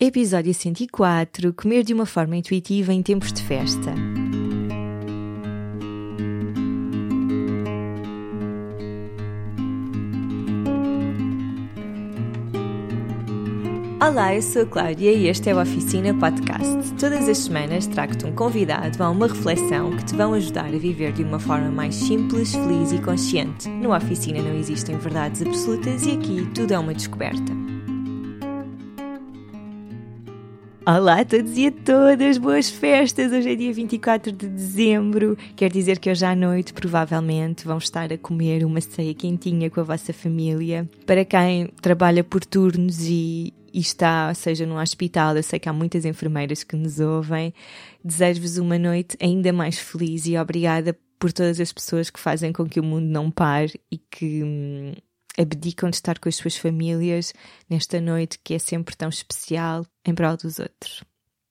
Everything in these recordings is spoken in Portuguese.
Episódio 104 Comer de uma forma intuitiva em tempos de festa. Olá, eu sou a Cláudia e este é o Oficina Podcast. Todas as semanas trago-te um convidado a uma reflexão que te vão ajudar a viver de uma forma mais simples, feliz e consciente. No Oficina não existem verdades absolutas e aqui tudo é uma descoberta. Olá a todos e a todas, boas festas! Hoje é dia 24 de dezembro. Quer dizer que hoje à noite, provavelmente, vão estar a comer uma ceia quentinha com a vossa família. Para quem trabalha por turnos e, e está, seja num hospital, eu sei que há muitas enfermeiras que nos ouvem. Desejo-vos uma noite ainda mais feliz e obrigada por todas as pessoas que fazem com que o mundo não pare e que hum, abdicam de estar com as suas famílias nesta noite que é sempre tão especial em prol dos outros.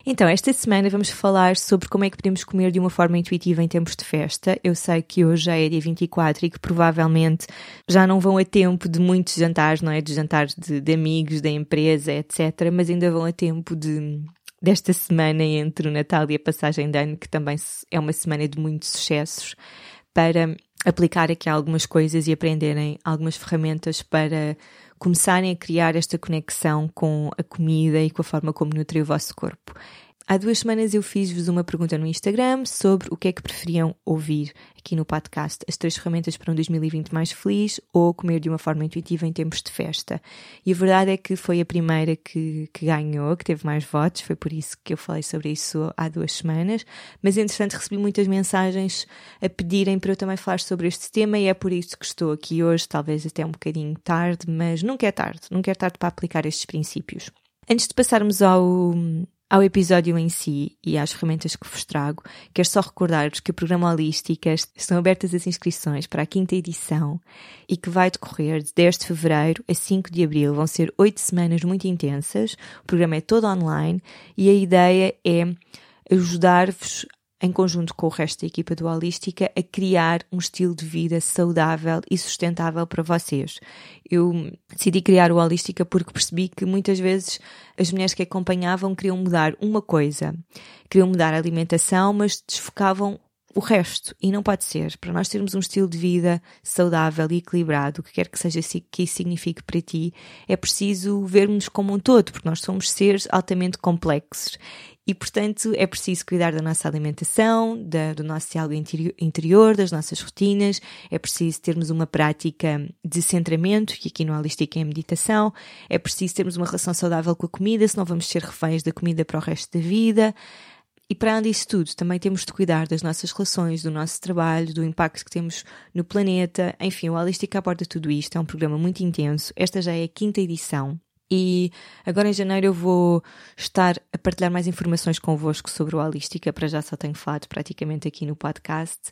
Então, esta semana vamos falar sobre como é que podemos comer de uma forma intuitiva em tempos de festa. Eu sei que hoje é dia 24 e que provavelmente já não vão a tempo de muitos jantares, não é? De jantares de, de amigos, da empresa, etc. Mas ainda vão a tempo de, desta semana entre o Natal e a passagem de ano, que também é uma semana de muitos sucessos, para aplicar aqui algumas coisas e aprenderem algumas ferramentas para começarem a criar esta conexão com a comida e com a forma como nutre o vosso corpo. Há duas semanas eu fiz-vos uma pergunta no Instagram sobre o que é que preferiam ouvir aqui no podcast, as três ferramentas para um 2020 mais feliz ou comer de uma forma intuitiva em tempos de festa. E a verdade é que foi a primeira que, que ganhou, que teve mais votos, foi por isso que eu falei sobre isso há duas semanas, mas entretanto recebi muitas mensagens a pedirem para eu também falar sobre este tema e é por isso que estou aqui hoje, talvez até um bocadinho tarde, mas nunca é tarde, nunca é tarde para aplicar estes princípios. Antes de passarmos ao, ao episódio em si e às ferramentas que vos trago, quero só recordar-vos que o programa Holísticas estão abertas as inscrições para a quinta edição e que vai decorrer de 10 de fevereiro a 5 de abril. Vão ser oito semanas muito intensas. O programa é todo online e a ideia é ajudar-vos em conjunto com o resto da equipa do Holística, a criar um estilo de vida saudável e sustentável para vocês. Eu decidi criar o Holística porque percebi que muitas vezes as mulheres que acompanhavam queriam mudar uma coisa, queriam mudar a alimentação, mas desfocavam o resto. E não pode ser. Para nós termos um estilo de vida saudável e equilibrado, o que quer que seja que isso signifique para ti, é preciso vermos como um todo, porque nós somos seres altamente complexos. E, portanto, é preciso cuidar da nossa alimentação, da, do nosso diálogo interior, das nossas rotinas, é preciso termos uma prática de centramento, que aqui no Holística é meditação, é preciso termos uma relação saudável com a comida, senão vamos ser reféns da comida para o resto da vida. E para além disso tudo, também temos de cuidar das nossas relações, do nosso trabalho, do impacto que temos no planeta. Enfim, o Holística aborda tudo isto. É um programa muito intenso. Esta já é a quinta edição. E agora em janeiro eu vou estar a partilhar mais informações convosco sobre o Holística, para já só tenho falado praticamente aqui no podcast.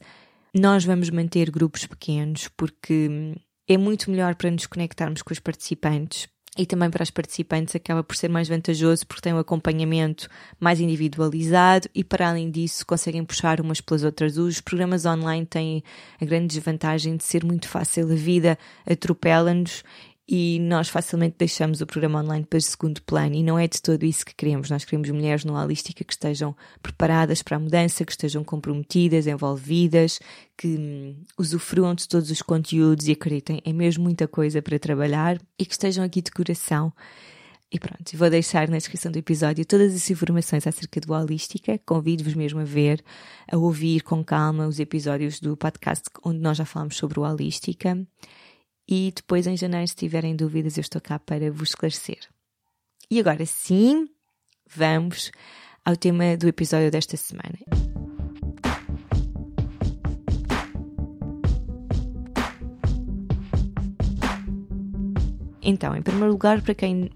Nós vamos manter grupos pequenos porque é muito melhor para nos conectarmos com os participantes e também para as participantes acaba por ser mais vantajoso porque tem um acompanhamento mais individualizado e para além disso conseguem puxar umas pelas outras. Os programas online têm a grande desvantagem de ser muito fácil, a vida atropela-nos e nós facilmente deixamos o programa online para segundo plano e não é de todo isso que queremos. Nós queremos mulheres no Holística que estejam preparadas para a mudança, que estejam comprometidas, envolvidas, que hum, usufruam de todos os conteúdos e acreditem, é mesmo muita coisa para trabalhar e que estejam aqui de coração. E pronto, vou deixar na descrição do episódio todas as informações acerca do Holística. Convido-vos mesmo a ver, a ouvir com calma os episódios do podcast onde nós já falamos sobre o Holística e depois em janeiro, se tiverem dúvidas, eu estou cá para vos esclarecer. E agora sim, vamos ao tema do episódio desta semana. Então, em primeiro lugar, para quem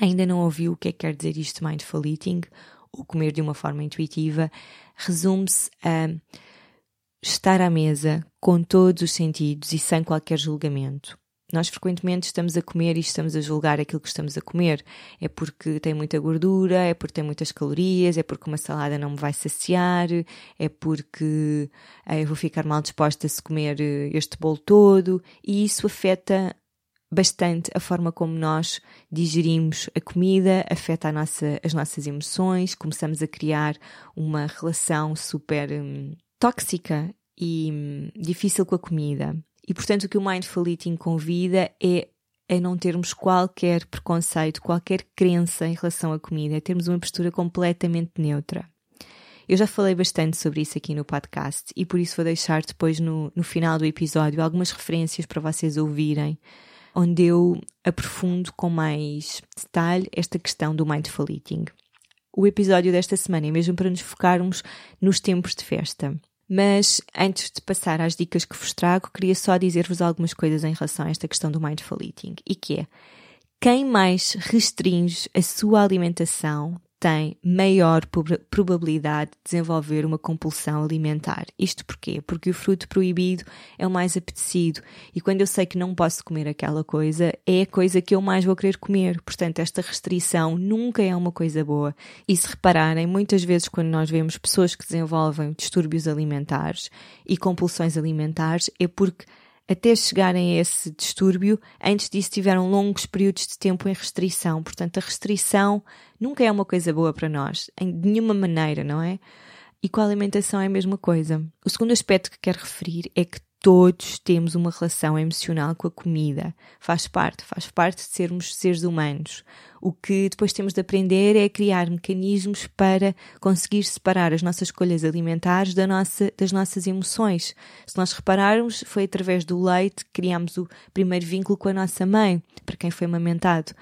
ainda não ouviu o que é que quer dizer isto mindful eating, ou comer de uma forma intuitiva, resume-se a estar à mesa com todos os sentidos e sem qualquer julgamento. Nós frequentemente estamos a comer e estamos a julgar aquilo que estamos a comer. É porque tem muita gordura, é porque tem muitas calorias, é porque uma salada não me vai saciar, é porque eh, eu vou ficar mal disposta se comer eh, este bolo todo. E isso afeta bastante a forma como nós digerimos a comida, afeta nossa, as nossas emoções, começamos a criar uma relação super hum, tóxica e hum, difícil com a comida. E portanto, o que o Mindful Eating convida é a não termos qualquer preconceito, qualquer crença em relação à comida, é termos uma postura completamente neutra. Eu já falei bastante sobre isso aqui no podcast e por isso vou deixar depois no, no final do episódio algumas referências para vocês ouvirem, onde eu aprofundo com mais detalhe esta questão do mindful eating. O episódio desta semana é mesmo para nos focarmos nos tempos de festa. Mas antes de passar às dicas que vos trago, queria só dizer-vos algumas coisas em relação a esta questão do mindful eating. E que é, quem mais restringe a sua alimentação tem maior probabilidade de desenvolver uma compulsão alimentar. Isto porquê? Porque o fruto proibido é o mais apetecido e quando eu sei que não posso comer aquela coisa, é a coisa que eu mais vou querer comer. Portanto, esta restrição nunca é uma coisa boa. E se repararem, muitas vezes quando nós vemos pessoas que desenvolvem distúrbios alimentares e compulsões alimentares, é porque até chegarem a esse distúrbio, antes disso tiveram longos períodos de tempo em restrição. Portanto, a restrição nunca é uma coisa boa para nós, em nenhuma maneira, não é? E com a alimentação é a mesma coisa. O segundo aspecto que quero referir é que todos temos uma relação emocional com a comida. Faz parte, faz parte de sermos seres humanos. O que depois temos de aprender é criar mecanismos para conseguir separar as nossas escolhas alimentares da nossa, das nossas emoções. Se nós repararmos, foi através do leite que criámos o primeiro vínculo com a nossa mãe, para quem foi amamentado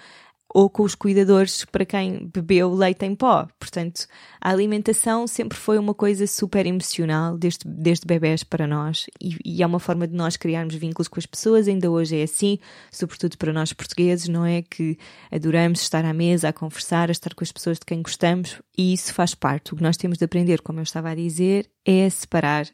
ou com os cuidadores para quem bebeu leite em pó. Portanto, a alimentação sempre foi uma coisa super emocional, desde, desde bebés para nós, e, e é uma forma de nós criarmos vínculos com as pessoas, ainda hoje é assim, sobretudo para nós portugueses, não é? Que adoramos estar à mesa, a conversar, a estar com as pessoas de quem gostamos, e isso faz parte. O que nós temos de aprender, como eu estava a dizer, é separar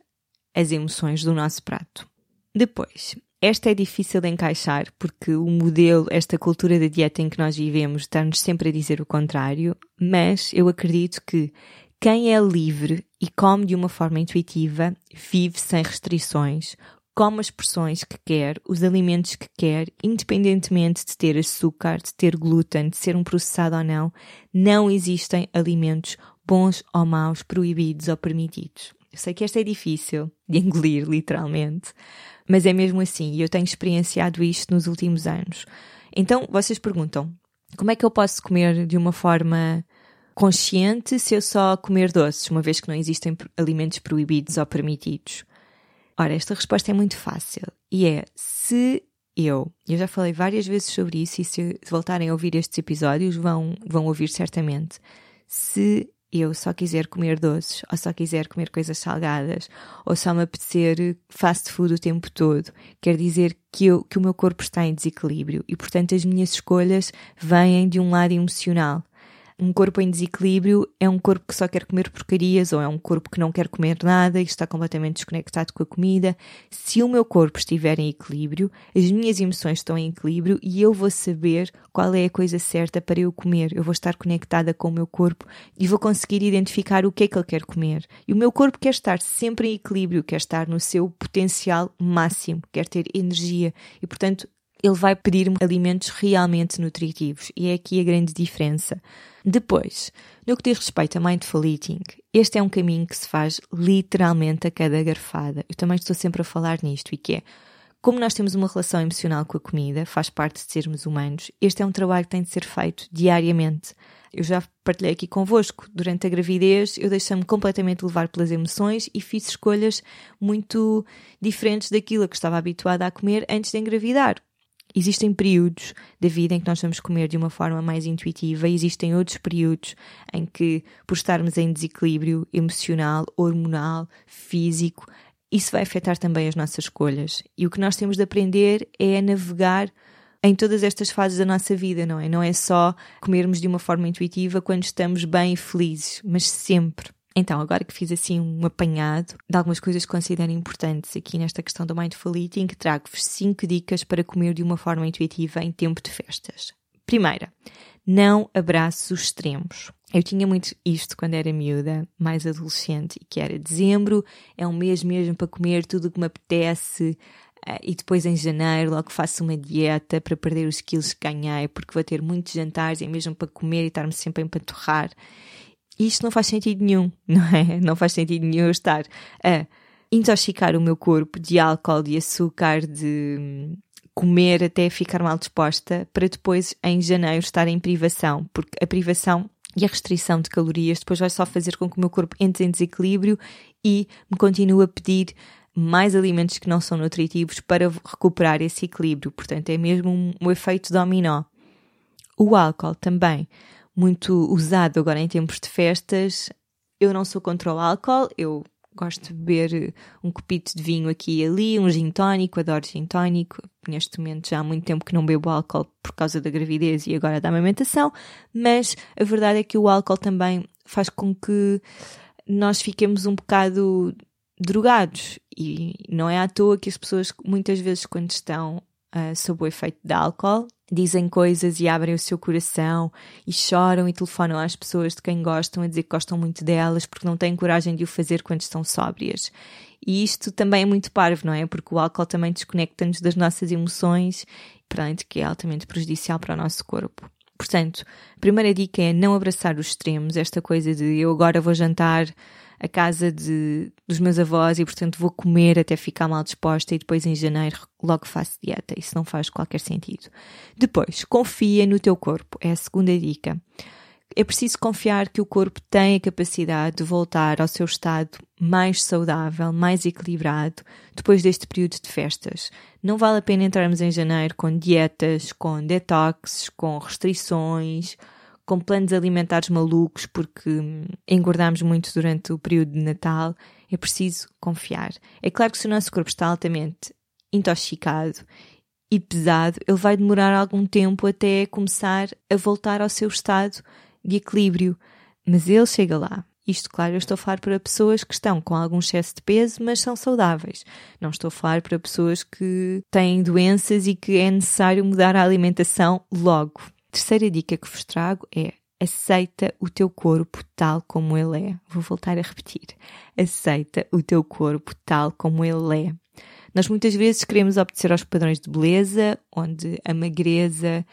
as emoções do nosso prato. Depois, esta é difícil de encaixar porque o modelo, esta cultura da dieta em que nós vivemos, está-nos sempre a dizer o contrário, mas eu acredito que quem é livre e come de uma forma intuitiva vive sem restrições, come as porções que quer, os alimentos que quer, independentemente de ter açúcar, de ter glúten, de ser um processado ou não, não existem alimentos bons ou maus, proibidos ou permitidos. Eu sei que esta é difícil de engolir, literalmente, mas é mesmo assim e eu tenho experienciado isto nos últimos anos. Então vocês perguntam: como é que eu posso comer de uma forma consciente se eu só comer doces, uma vez que não existem alimentos proibidos ou permitidos? Ora, esta resposta é muito fácil e é se eu, eu já falei várias vezes sobre isso e se voltarem a ouvir estes episódios vão, vão ouvir certamente. Se eu só quiser comer doces, ou só quiser comer coisas salgadas, ou só me apetecer fast food o tempo todo, quer dizer que, eu, que o meu corpo está em desequilíbrio e, portanto, as minhas escolhas vêm de um lado emocional. Um corpo em desequilíbrio é um corpo que só quer comer porcarias ou é um corpo que não quer comer nada e está completamente desconectado com a comida. Se o meu corpo estiver em equilíbrio, as minhas emoções estão em equilíbrio e eu vou saber qual é a coisa certa para eu comer. Eu vou estar conectada com o meu corpo e vou conseguir identificar o que é que ele quer comer. E o meu corpo quer estar sempre em equilíbrio, quer estar no seu potencial máximo, quer ter energia e, portanto, ele vai pedir-me alimentos realmente nutritivos. E é aqui a grande diferença. Depois, no que diz respeito a mindful eating, este é um caminho que se faz literalmente a cada garfada. Eu também estou sempre a falar nisto e que é como nós temos uma relação emocional com a comida, faz parte de sermos humanos, este é um trabalho que tem de ser feito diariamente. Eu já partilhei aqui convosco, durante a gravidez eu deixei-me completamente levar pelas emoções e fiz escolhas muito diferentes daquilo que estava habituada a comer antes de engravidar. Existem períodos da vida em que nós vamos comer de uma forma mais intuitiva, existem outros períodos em que, por estarmos em desequilíbrio emocional, hormonal, físico, isso vai afetar também as nossas escolhas. E o que nós temos de aprender é a navegar em todas estas fases da nossa vida, não é? Não é só comermos de uma forma intuitiva quando estamos bem e felizes, mas sempre. Então, agora que fiz assim um apanhado de algumas coisas que considero importantes aqui nesta questão do Mindful Eating, trago-vos 5 dicas para comer de uma forma intuitiva em tempo de festas. Primeira, não abraços os extremos. Eu tinha muito isto quando era miúda, mais adolescente, que era dezembro, é um mês mesmo para comer tudo o que me apetece, Uh, e depois em janeiro logo faço uma dieta para perder os quilos que ganhei, porque vou ter muitos jantares e mesmo para comer e estar-me sempre a empanturrar. Isto não faz sentido nenhum, não é? Não faz sentido nenhum estar a intoxicar o meu corpo de álcool, de açúcar, de hum, comer até ficar mal disposta, para depois em janeiro estar em privação, porque a privação e a restrição de calorias depois vai só fazer com que o meu corpo entre em desequilíbrio e me continue a pedir mais alimentos que não são nutritivos para recuperar esse equilíbrio. Portanto, é mesmo um, um efeito dominó. O álcool também, muito usado agora em tempos de festas. Eu não sou contra o álcool, eu gosto de beber um copito de vinho aqui e ali, um gin tónico, adoro gin tónico. Neste momento já há muito tempo que não bebo álcool por causa da gravidez e agora da amamentação, mas a verdade é que o álcool também faz com que nós fiquemos um bocado drogados e não é à toa que as pessoas muitas vezes quando estão uh, sob o efeito de álcool dizem coisas e abrem o seu coração e choram e telefonam às pessoas de quem gostam a dizer que gostam muito delas porque não têm coragem de o fazer quando estão sóbrias. E isto também é muito parvo, não é? Porque o álcool também desconecta-nos das nossas emoções, para além de que é altamente prejudicial para o nosso corpo. Portanto, a primeira dica é não abraçar os extremos, esta coisa de eu agora vou jantar a casa de, dos meus avós e, portanto, vou comer até ficar mal disposta e depois em janeiro logo faço dieta. Isso não faz qualquer sentido. Depois, confia no teu corpo. É a segunda dica. É preciso confiar que o corpo tem a capacidade de voltar ao seu estado mais saudável, mais equilibrado, depois deste período de festas. Não vale a pena entrarmos em janeiro com dietas, com detox, com restrições, com planos alimentares malucos porque engordamos muito durante o período de Natal, é preciso confiar. É claro que se o nosso corpo está altamente intoxicado e pesado, ele vai demorar algum tempo até começar a voltar ao seu estado de equilíbrio, mas ele chega lá. Isto, claro, eu estou a falar para pessoas que estão com algum excesso de peso, mas são saudáveis. Não estou a falar para pessoas que têm doenças e que é necessário mudar a alimentação logo terceira dica que vos trago é aceita o teu corpo tal como ele é. Vou voltar a repetir. Aceita o teu corpo tal como ele é. Nós muitas vezes queremos obedecer aos padrões de beleza, onde a magreza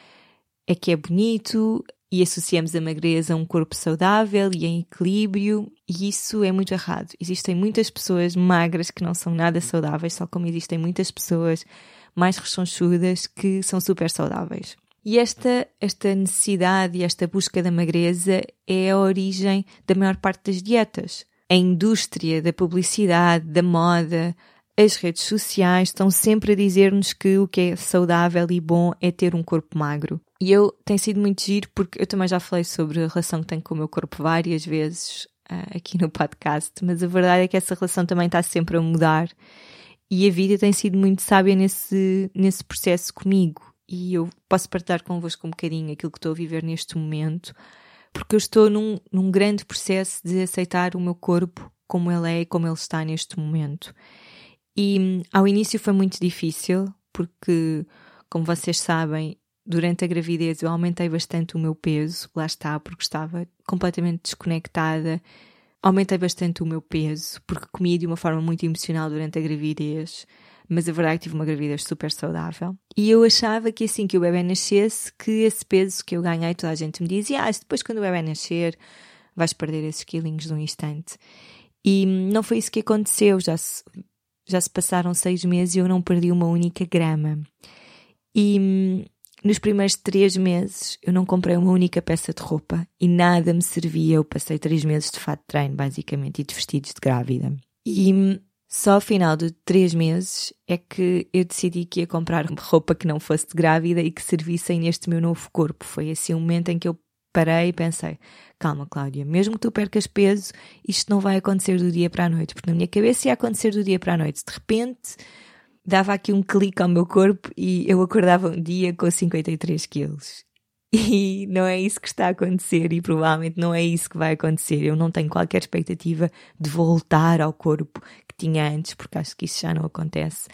é que é bonito e associamos a magreza a um corpo saudável e em equilíbrio, e isso é muito errado. Existem muitas pessoas magras que não são nada saudáveis, só como existem muitas pessoas mais rechonchudas que são super saudáveis. E esta, esta necessidade e esta busca da magreza é a origem da maior parte das dietas. A indústria da publicidade, da moda, as redes sociais estão sempre a dizer-nos que o que é saudável e bom é ter um corpo magro. E eu tenho sido muito giro porque eu também já falei sobre a relação que tenho com o meu corpo várias vezes uh, aqui no podcast, mas a verdade é que essa relação também está sempre a mudar e a vida tem sido muito sábia nesse, nesse processo comigo e eu posso partilhar convosco um bocadinho aquilo que estou a viver neste momento, porque eu estou num, num grande processo de aceitar o meu corpo como ele é e como ele está neste momento. E hum, ao início foi muito difícil, porque, como vocês sabem, durante a gravidez eu aumentei bastante o meu peso, lá está, porque estava completamente desconectada. Aumentei bastante o meu peso, porque comia de uma forma muito emocional durante a gravidez mas a verdade é que tive uma gravidez super saudável. E eu achava que assim que o bebê nascesse, que esse peso que eu ganhei, toda a gente me dizia, ah, depois quando o bebê nascer, vais perder esses quilinhos num instante. E não foi isso que aconteceu, já se, já se passaram seis meses e eu não perdi uma única grama. E nos primeiros três meses eu não comprei uma única peça de roupa e nada me servia. Eu passei três meses de fato de treino, basicamente, e de vestidos de grávida. E só ao final de três meses é que eu decidi que ia comprar roupa que não fosse de grávida e que servissem neste meu novo corpo. Foi assim um momento em que eu parei e pensei: calma, Cláudia, mesmo que tu percas peso, isto não vai acontecer do dia para a noite, porque na minha cabeça ia acontecer do dia para a noite. De repente, dava aqui um clique ao meu corpo e eu acordava um dia com 53 quilos. E não é isso que está a acontecer e provavelmente não é isso que vai acontecer. Eu não tenho qualquer expectativa de voltar ao corpo que tinha antes, porque acho que isso já não acontece.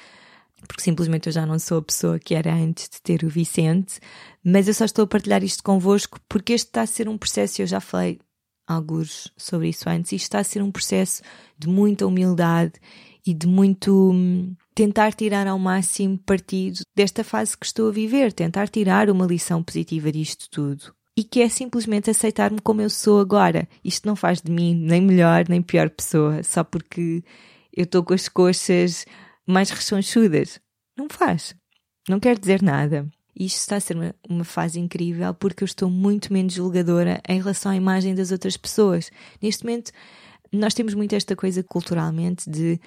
Porque simplesmente eu já não sou a pessoa que era antes de ter o Vicente, mas eu só estou a partilhar isto convosco porque este está a ser um processo, eu já falei alguns sobre isso antes, isto está a ser um processo de muita humildade e de muito tentar tirar ao máximo partido desta fase que estou a viver, tentar tirar uma lição positiva disto tudo. E que é simplesmente aceitar-me como eu sou agora. Isto não faz de mim nem melhor nem pior pessoa, só porque eu estou com as coxas mais rechonchudas. Não faz. Não quer dizer nada. Isto está a ser uma, uma, fase incrível porque eu estou muito menos julgadora em relação à imagem das outras pessoas. Neste momento, nós temos muito esta coisa culturalmente de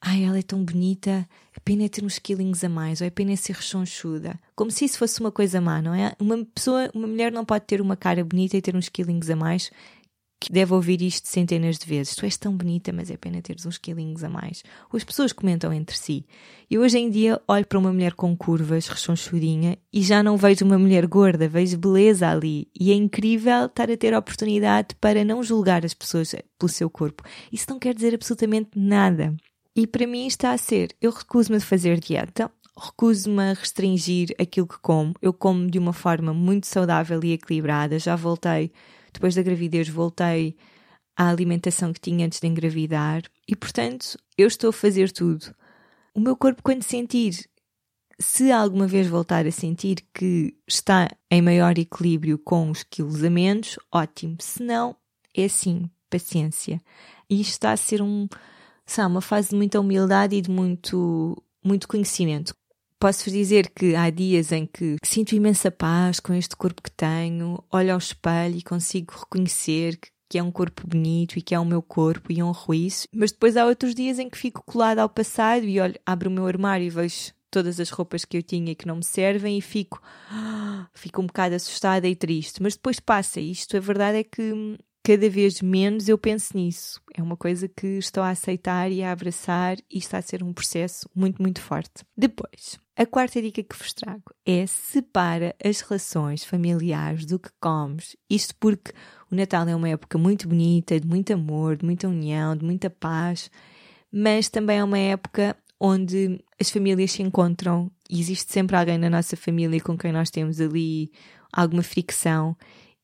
ai, ela é tão bonita, a pena é ter uns quilinhos a mais, ou é pena é ser rechonchuda. Como se isso fosse uma coisa má, não é? Uma pessoa, uma mulher não pode ter uma cara bonita e ter uns quilinhos a mais que deve ouvir isto centenas de vezes. Tu és tão bonita, mas é pena teres uns quilinhos a mais. As pessoas comentam entre si. E hoje em dia olho para uma mulher com curvas, rechonchudinha, e já não vejo uma mulher gorda, vejo beleza ali. E é incrível estar a ter a oportunidade para não julgar as pessoas pelo seu corpo. Isso não quer dizer absolutamente nada. E para mim está a ser, eu recuso-me a fazer dieta, recuso-me a restringir aquilo que como. Eu como de uma forma muito saudável e equilibrada. Já voltei depois da gravidez voltei à alimentação que tinha antes de engravidar e, portanto, eu estou a fazer tudo. O meu corpo, quando sentir, se alguma vez voltar a sentir que está em maior equilíbrio com os quilos a menos, ótimo. Se não, é assim, paciência. E isto está a ser um, sabe, uma fase de muita humildade e de muito, muito conhecimento. Posso-vos dizer que há dias em que sinto imensa paz com este corpo que tenho, olho ao espelho e consigo reconhecer que, que é um corpo bonito e que é o meu corpo e honro isso, mas depois há outros dias em que fico colada ao passado e olho, abro o meu armário e vejo todas as roupas que eu tinha e que não me servem e fico, fico um bocado assustada e triste, mas depois passa. Isto a verdade é que cada vez menos eu penso nisso. É uma coisa que estou a aceitar e a abraçar e está a ser um processo muito, muito forte. Depois, a quarta dica que vos trago é separa as relações familiares do que comes. Isto porque o Natal é uma época muito bonita, de muito amor, de muita união, de muita paz, mas também é uma época onde as famílias se encontram e existe sempre alguém na nossa família com quem nós temos ali alguma fricção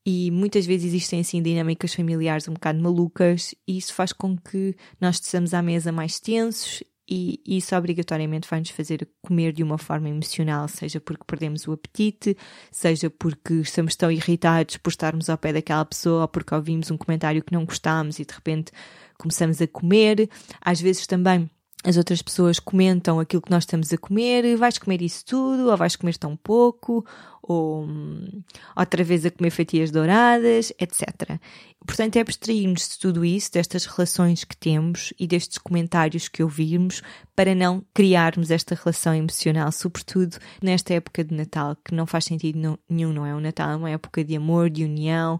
e muitas vezes existem assim dinâmicas familiares um bocado malucas e isso faz com que nós estejamos à mesa mais tensos e isso obrigatoriamente vai nos fazer comer de uma forma emocional, seja porque perdemos o apetite, seja porque estamos tão irritados por estarmos ao pé daquela pessoa ou porque ouvimos um comentário que não gostámos e de repente começamos a comer. Às vezes também as outras pessoas comentam aquilo que nós estamos a comer, vais comer isso tudo, ou vais comer tão pouco, ou hum, outra vez a comer fatias douradas, etc. Portanto, é abstrair-nos de tudo isso, destas relações que temos e destes comentários que ouvimos, para não criarmos esta relação emocional, sobretudo nesta época de Natal, que não faz sentido nenhum, não é? O Natal é uma época de amor, de união,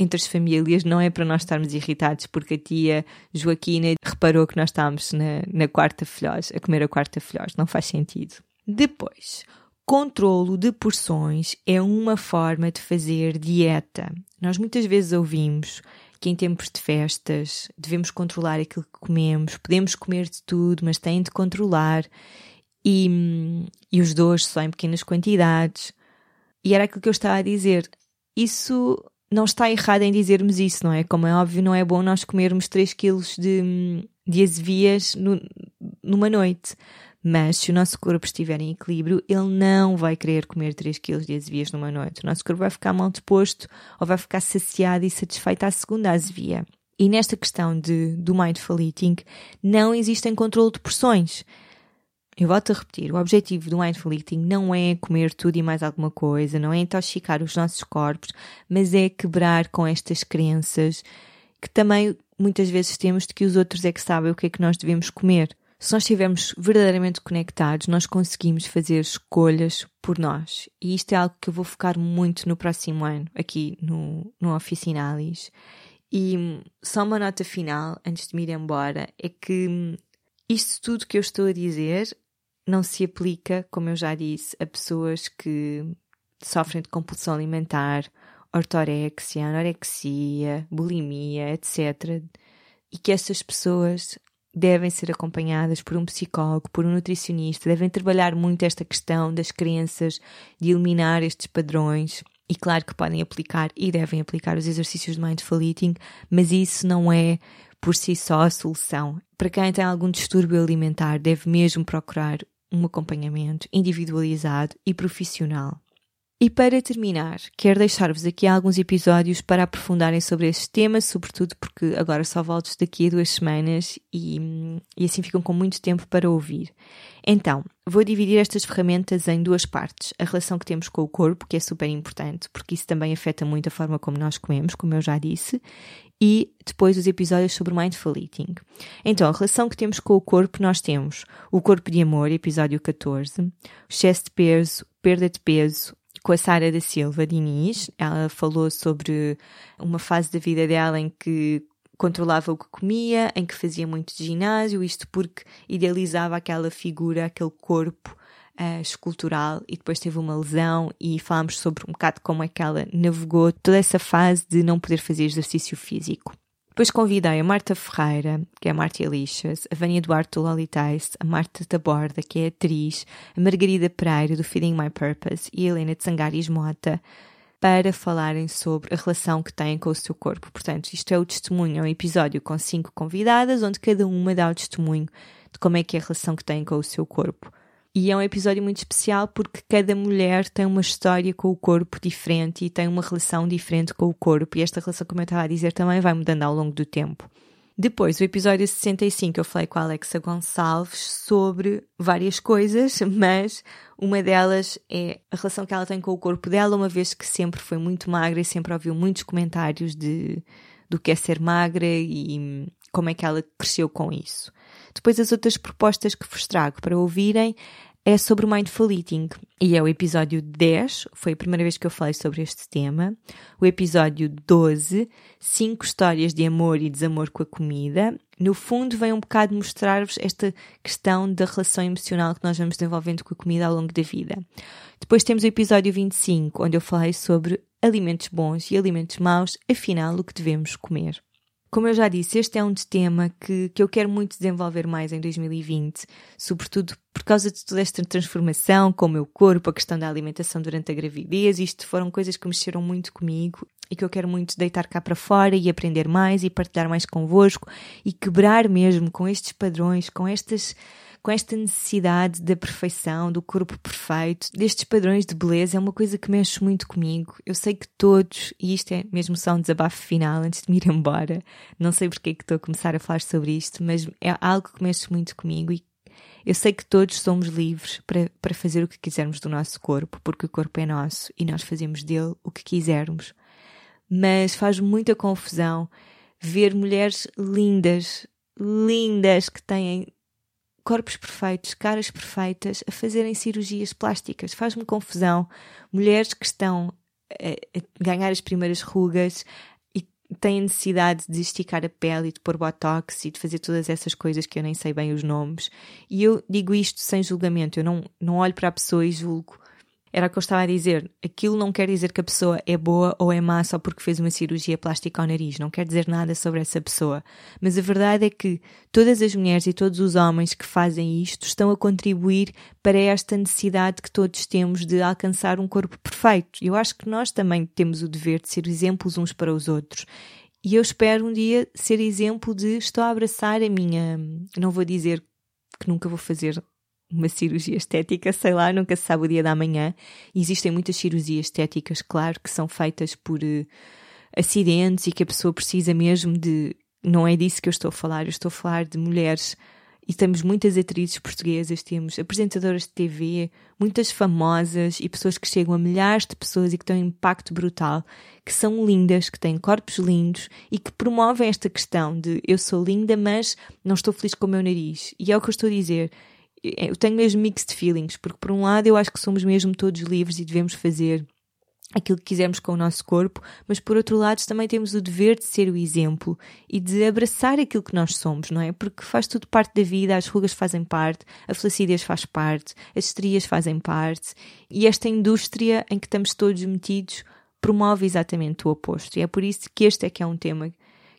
entre as famílias não é para nós estarmos irritados porque a tia Joaquina reparou que nós estávamos na, na quarta filhós, a comer a quarta filhós. Não faz sentido. Depois, controlo de porções é uma forma de fazer dieta. Nós muitas vezes ouvimos que em tempos de festas devemos controlar aquilo que comemos, podemos comer de tudo, mas têm de controlar. E, e os dois só em pequenas quantidades. E era aquilo que eu estava a dizer. Isso não está errado em dizermos isso, não é? Como é óbvio, não é bom nós comermos 3 quilos de, de azevias no, numa noite. Mas se o nosso corpo estiver em equilíbrio, ele não vai querer comer 3 quilos de azevias numa noite. O nosso corpo vai ficar mal disposto ou vai ficar saciado e satisfeito à segunda azevia. E nesta questão de, do mindful eating, não existem controle de porções. Eu volto a repetir, o objetivo do mindful eating não é comer tudo e mais alguma coisa, não é intoxicar os nossos corpos, mas é quebrar com estas crenças que também muitas vezes temos de que os outros é que sabem o que é que nós devemos comer. Se nós estivermos verdadeiramente conectados, nós conseguimos fazer escolhas por nós. E isto é algo que eu vou focar muito no próximo ano, aqui no, no Oficinalis. E só uma nota final, antes de me ir embora, é que isto tudo que eu estou a dizer não se aplica, como eu já disse, a pessoas que sofrem de compulsão alimentar, ortorexia, anorexia, bulimia, etc. E que essas pessoas devem ser acompanhadas por um psicólogo, por um nutricionista, devem trabalhar muito esta questão das crenças, de eliminar estes padrões. E claro que podem aplicar e devem aplicar os exercícios de mindful eating, mas isso não é por si só a solução. Para quem tem algum distúrbio alimentar, deve mesmo procurar um acompanhamento individualizado e profissional. E para terminar, quero deixar-vos aqui alguns episódios para aprofundarem sobre este tema, sobretudo porque agora só volto daqui a duas semanas e, e assim ficam com muito tempo para ouvir. Então, vou dividir estas ferramentas em duas partes. A relação que temos com o corpo, que é super importante, porque isso também afeta muito a forma como nós comemos, como eu já disse, e depois os episódios sobre mindful eating. Então, a relação que temos com o corpo, nós temos o corpo de amor, episódio 14, o excesso de peso, perda de peso, com a Sara da Silva Diniz. Ela falou sobre uma fase da vida dela em que controlava o que comia, em que fazia muito ginásio, isto porque idealizava aquela figura, aquele corpo uh, escultural e depois teve uma lesão e falámos sobre um bocado como é que ela navegou toda essa fase de não poder fazer exercício físico. Depois convidei a Marta Ferreira, que é a Marta Elixas, a Vânia Duarte do Lolitais, a Marta Taborda, que é atriz, a Margarida Pereira do Feeding My Purpose e a Helena de Sangaris Mota para falarem sobre a relação que têm com o seu corpo. Portanto, isto é o testemunho, é um episódio com cinco convidadas, onde cada uma dá o testemunho de como é que é a relação que têm com o seu corpo. E é um episódio muito especial porque cada mulher tem uma história com o corpo diferente e tem uma relação diferente com o corpo. E esta relação, como eu estava a dizer, também vai mudando ao longo do tempo. Depois, o episódio 65, eu falei com a Alexa Gonçalves sobre várias coisas, mas uma delas é a relação que ela tem com o corpo dela, uma vez que sempre foi muito magra e sempre ouviu muitos comentários de, do que é ser magra e como é que ela cresceu com isso. Depois, as outras propostas que vos trago para ouvirem é sobre o Mindful Eating e é o episódio 10, foi a primeira vez que eu falei sobre este tema. O episódio 12, 5 histórias de amor e desamor com a comida. No fundo, vem um bocado mostrar-vos esta questão da relação emocional que nós vamos desenvolvendo com a comida ao longo da vida. Depois temos o episódio 25, onde eu falei sobre alimentos bons e alimentos maus, afinal, o que devemos comer. Como eu já disse, este é um tema que, que eu quero muito desenvolver mais em 2020, sobretudo por causa de toda esta transformação com o meu corpo, a questão da alimentação durante a gravidez. Isto foram coisas que mexeram muito comigo e que eu quero muito deitar cá para fora e aprender mais e partilhar mais convosco e quebrar mesmo com estes padrões, com estas com esta necessidade da perfeição, do corpo perfeito, destes padrões de beleza, é uma coisa que mexe muito comigo. Eu sei que todos, e isto é mesmo só um desabafo final antes de me ir embora, não sei porque é que estou a começar a falar sobre isto, mas é algo que mexe muito comigo e eu sei que todos somos livres para, para fazer o que quisermos do nosso corpo, porque o corpo é nosso e nós fazemos dele o que quisermos. Mas faz muita confusão ver mulheres lindas, lindas, que têm corpos perfeitos, caras perfeitas, a fazerem cirurgias plásticas. Faz-me confusão. Mulheres que estão a, ganhar as primeiras rugas e têm necessidade de esticar a pele e de pôr botox e de fazer todas essas coisas que eu nem sei bem os nomes. E eu digo isto sem julgamento. Eu não, não olho para a pessoa e julgo. Era o que eu estava a dizer. Aquilo não quer dizer que a pessoa é boa ou é má só porque fez uma cirurgia plástica ao nariz. Não quer dizer nada sobre essa pessoa. Mas a verdade é que todas as mulheres e todos os homens que fazem isto estão a contribuir para esta necessidade que todos temos de alcançar um corpo perfeito. Eu acho que nós também temos o dever de ser exemplos uns para os outros. E eu espero um dia ser exemplo de estou a abraçar a minha. Não vou dizer que nunca vou fazer uma cirurgia estética, sei lá, nunca se sabe o dia da manhã. Existem muitas cirurgias estéticas, claro, que são feitas por uh, acidentes e que a pessoa precisa mesmo de. Não é disso que eu estou a falar, eu estou a falar de mulheres. E temos muitas atrizes portuguesas, temos apresentadoras de TV, muitas famosas e pessoas que chegam a milhares de pessoas e que têm um impacto brutal, que são lindas, que têm corpos lindos e que promovem esta questão de eu sou linda, mas não estou feliz com o meu nariz. E é o que eu estou a dizer eu tenho mesmo mixed feelings, porque por um lado eu acho que somos mesmo todos livres e devemos fazer aquilo que quisermos com o nosso corpo, mas por outro lado também temos o dever de ser o exemplo e de abraçar aquilo que nós somos, não é? Porque faz tudo parte da vida, as rugas fazem parte, a flacidez faz parte, as estrias fazem parte e esta indústria em que estamos todos metidos promove exatamente o oposto. E é por isso que este é que é um tema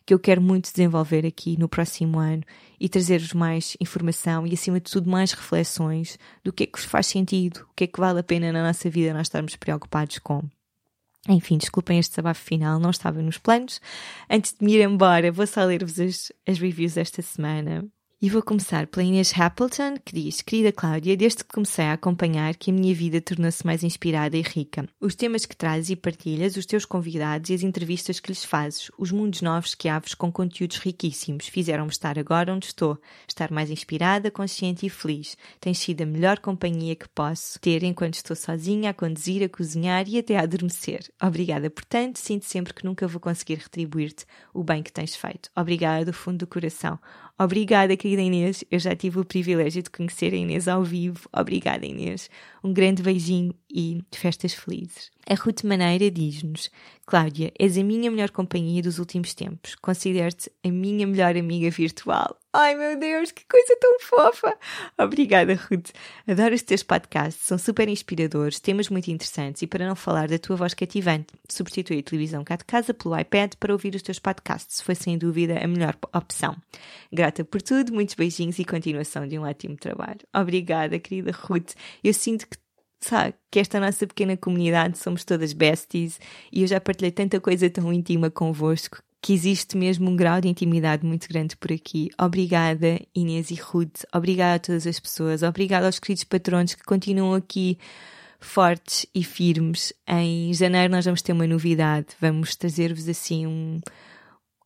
que eu quero muito desenvolver aqui no próximo ano e trazer-vos mais informação e, acima de tudo, mais reflexões do que é que faz sentido, o que é que vale a pena na nossa vida nós estarmos preocupados com. Enfim, desculpem este desabafo final, não estava nos planos. Antes de me ir embora, vou só ler-vos as, as reviews desta semana. E vou começar pela Inês Appleton, que diz: Querida Cláudia, desde que comecei a acompanhar que a minha vida tornou-se mais inspirada e rica. Os temas que trazes e partilhas, os teus convidados e as entrevistas que lhes fazes, os mundos novos que abres com conteúdos riquíssimos, fizeram-me estar agora onde estou, estar mais inspirada, consciente e feliz. Tens sido a melhor companhia que posso ter enquanto estou sozinha, a conduzir, a cozinhar e até a adormecer. Obrigada, portanto, sinto sempre que nunca vou conseguir retribuir-te o bem que tens feito. Obrigada do fundo do coração. Obrigada, querida Inês. Eu já tive o privilégio de conhecer a Inês ao vivo. Obrigada, Inês. Um grande beijinho e festas felizes. A Ruth Maneira diz-nos: Cláudia, és a minha melhor companhia dos últimos tempos. Considero-te a minha melhor amiga virtual. Ai meu Deus, que coisa tão fofa! Obrigada, Ruth. Adoro os teus podcasts, são super inspiradores, temas muito interessantes e para não falar da tua voz cativante, substitui a televisão cá de casa pelo iPad para ouvir os teus podcasts. Foi sem dúvida a melhor opção. Grata por tudo, muitos beijinhos e continuação de um ótimo trabalho. Obrigada, querida Ruth. Eu sinto que sabe, que esta nossa pequena comunidade somos todas besties e eu já partilhei tanta coisa tão íntima convosco que existe mesmo um grau de intimidade muito grande por aqui. Obrigada, Inês e Ruth. Obrigada a todas as pessoas. Obrigada aos queridos patronos que continuam aqui fortes e firmes. Em janeiro nós vamos ter uma novidade. Vamos trazer-vos assim um,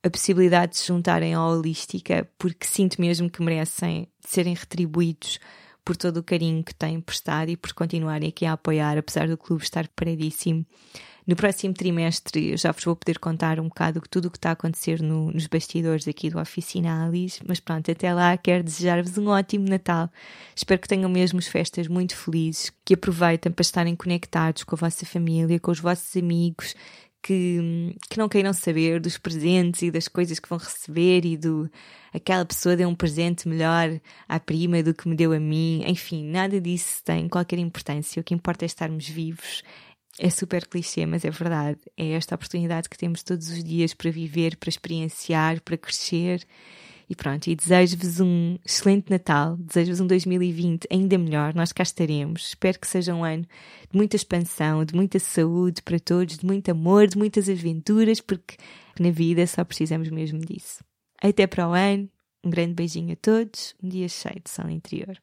a possibilidade de se juntarem à Holística, porque sinto mesmo que merecem serem retribuídos por todo o carinho que têm prestado e por continuarem aqui a apoiar, apesar do clube estar paradíssimo. No próximo trimestre eu já vos vou poder contar um bocado tudo o que está a acontecer no, nos bastidores aqui do Oficinalis, mas pronto, até lá quero desejar-vos um ótimo Natal. Espero que tenham mesmo as festas muito felizes, que aproveitem para estarem conectados com a vossa família, com os vossos amigos, que, que não queiram saber dos presentes e das coisas que vão receber e do aquela pessoa deu um presente melhor à prima do que me deu a mim. Enfim, nada disso tem qualquer importância. O que importa é estarmos vivos, é super clichê, mas é verdade. É esta oportunidade que temos todos os dias para viver, para experienciar, para crescer. E pronto, e desejo-vos um excelente Natal, desejo-vos um 2020 ainda melhor, nós cá estaremos. Espero que seja um ano de muita expansão, de muita saúde para todos, de muito amor, de muitas aventuras, porque na vida só precisamos mesmo disso. Até para o ano, um grande beijinho a todos, um dia cheio de sol interior.